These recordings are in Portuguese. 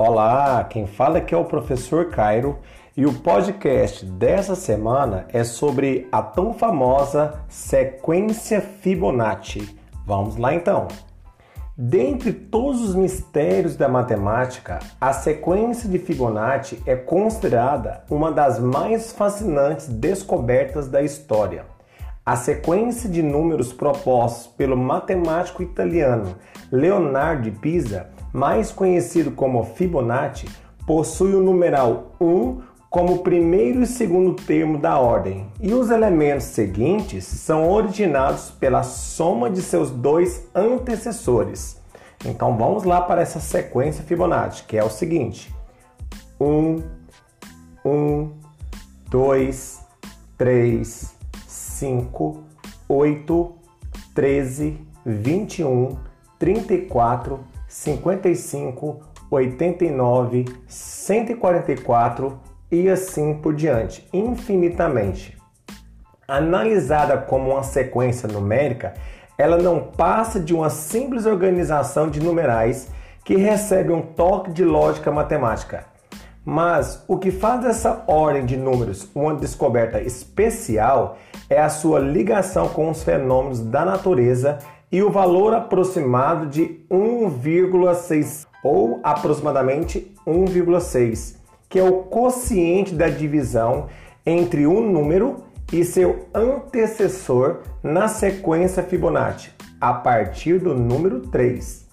Olá, quem fala aqui é o professor Cairo e o podcast dessa semana é sobre a tão famosa sequência Fibonacci. Vamos lá então. Dentre todos os mistérios da matemática, a sequência de Fibonacci é considerada uma das mais fascinantes descobertas da história. A sequência de números propostos pelo matemático italiano Leonardo de Pisa mais conhecido como Fibonacci, possui o numeral 1 como primeiro e segundo termo da ordem, e os elementos seguintes são originados pela soma de seus dois antecessores. Então vamos lá para essa sequência Fibonacci, que é o seguinte: 1, 1, 2, 3, 5, 8, 13, 21, 34, 55, 89, 144 e assim por diante, infinitamente. Analisada como uma sequência numérica, ela não passa de uma simples organização de numerais que recebe um toque de lógica matemática. Mas o que faz essa ordem de números uma descoberta especial é a sua ligação com os fenômenos da natureza e o valor aproximado de 1,6 ou aproximadamente 1,6, que é o quociente da divisão entre um número e seu antecessor na sequência Fibonacci, a partir do número 3.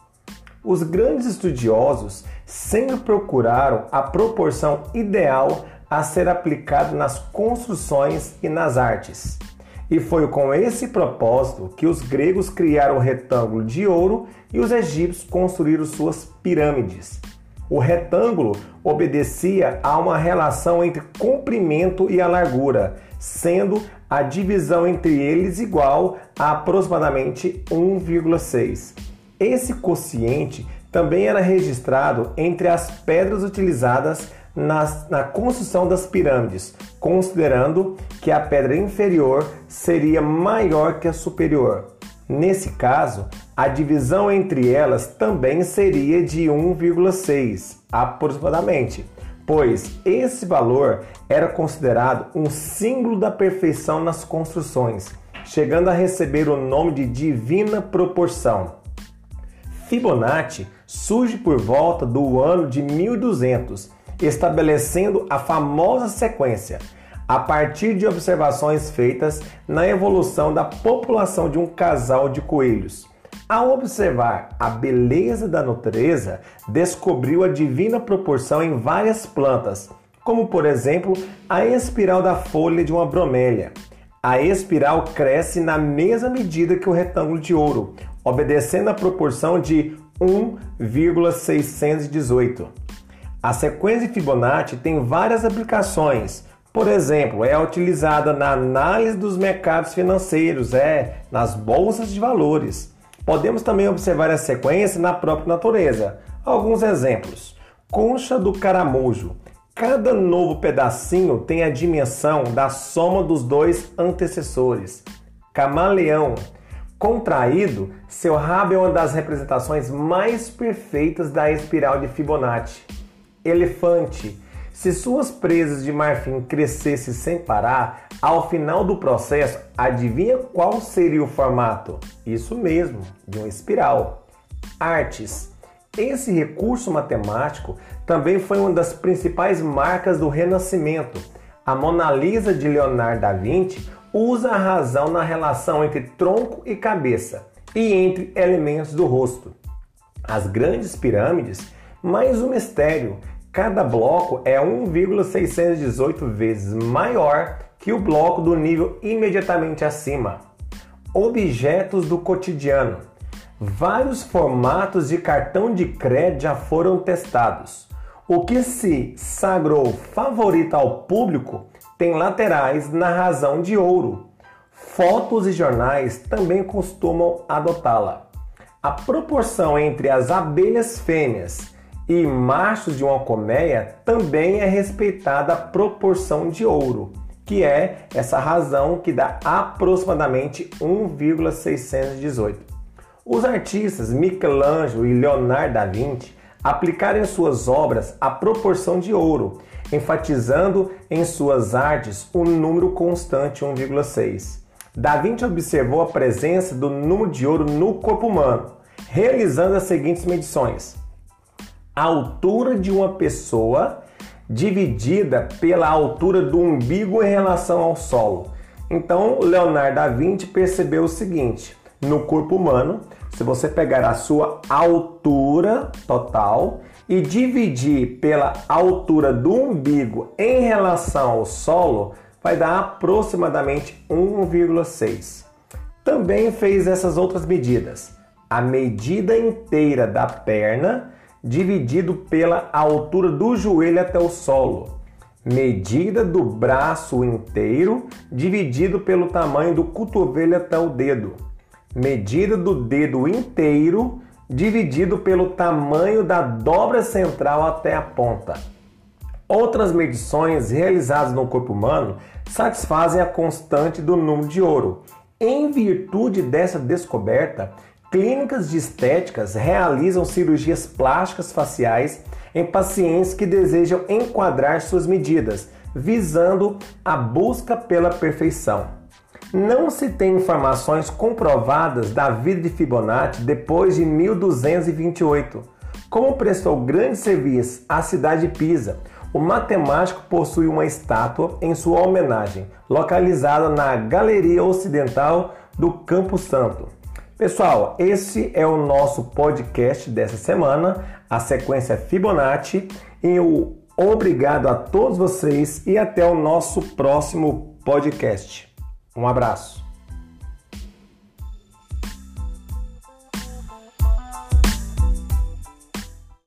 Os grandes estudiosos sempre procuraram a proporção ideal a ser aplicada nas construções e nas artes. E foi com esse propósito que os gregos criaram o retângulo de ouro e os egípcios construíram suas pirâmides. O retângulo obedecia a uma relação entre comprimento e a largura, sendo a divisão entre eles igual a aproximadamente 1,6. Esse quociente também era registrado entre as pedras utilizadas na, na construção das pirâmides, considerando que a pedra inferior seria maior que a superior. Nesse caso, a divisão entre elas também seria de 1,6 aproximadamente, pois esse valor era considerado um símbolo da perfeição nas construções, chegando a receber o nome de divina proporção. Fibonacci surge por volta do ano de 1200 estabelecendo a famosa sequência a partir de observações feitas na evolução da população de um casal de coelhos. Ao observar a beleza da natureza, descobriu a divina proporção em várias plantas, como por exemplo a espiral da folha de uma bromélia. A espiral cresce na mesma medida que o retângulo de ouro, obedecendo a proporção de 1,618. A sequência Fibonacci tem várias aplicações. Por exemplo, é utilizada na análise dos mercados financeiros, é nas bolsas de valores. Podemos também observar a sequência na própria natureza. Alguns exemplos: concha do caramujo. Cada novo pedacinho tem a dimensão da soma dos dois antecessores. Camaleão. Contraído, seu rabo é uma das representações mais perfeitas da espiral de Fibonacci elefante. Se suas presas de marfim crescessem sem parar, ao final do processo, adivinha qual seria o formato? Isso mesmo, de uma espiral. Artes. Esse recurso matemático também foi uma das principais marcas do Renascimento. A Mona Lisa de Leonardo da Vinci usa a razão na relação entre tronco e cabeça e entre elementos do rosto. As grandes pirâmides, mais um mistério Cada bloco é 1,618 vezes maior que o bloco do nível imediatamente acima. Objetos do cotidiano. Vários formatos de cartão de crédito já foram testados. O que se sagrou favorito ao público tem laterais na razão de ouro. Fotos e jornais também costumam adotá-la. A proporção entre as abelhas fêmeas e machos de uma colmeia também é respeitada a proporção de ouro, que é essa razão que dá aproximadamente 1,618. Os artistas Michelangelo e Leonardo da Vinci aplicar em suas obras a proporção de ouro, enfatizando em suas artes o número constante 1,6. Da Vinci observou a presença do número de ouro no corpo humano, realizando as seguintes medições: a altura de uma pessoa dividida pela altura do umbigo em relação ao solo. Então, Leonardo da Vinci percebeu o seguinte: no corpo humano, se você pegar a sua altura total e dividir pela altura do umbigo em relação ao solo, vai dar aproximadamente 1,6. Também fez essas outras medidas. A medida inteira da perna dividido pela altura do joelho até o solo. Medida do braço inteiro dividido pelo tamanho do cotovelo até o dedo. Medida do dedo inteiro dividido pelo tamanho da dobra central até a ponta. Outras medições realizadas no corpo humano satisfazem a constante do número de ouro. Em virtude dessa descoberta, Clínicas de estéticas realizam cirurgias plásticas faciais em pacientes que desejam enquadrar suas medidas, visando a busca pela perfeição. Não se tem informações comprovadas da vida de Fibonacci depois de 1228. Como prestou grande serviço à cidade de Pisa, o matemático possui uma estátua em sua homenagem, localizada na Galeria Ocidental do Campo Santo. Pessoal, esse é o nosso podcast dessa semana, a sequência Fibonacci. E eu obrigado a todos vocês e até o nosso próximo podcast. Um abraço.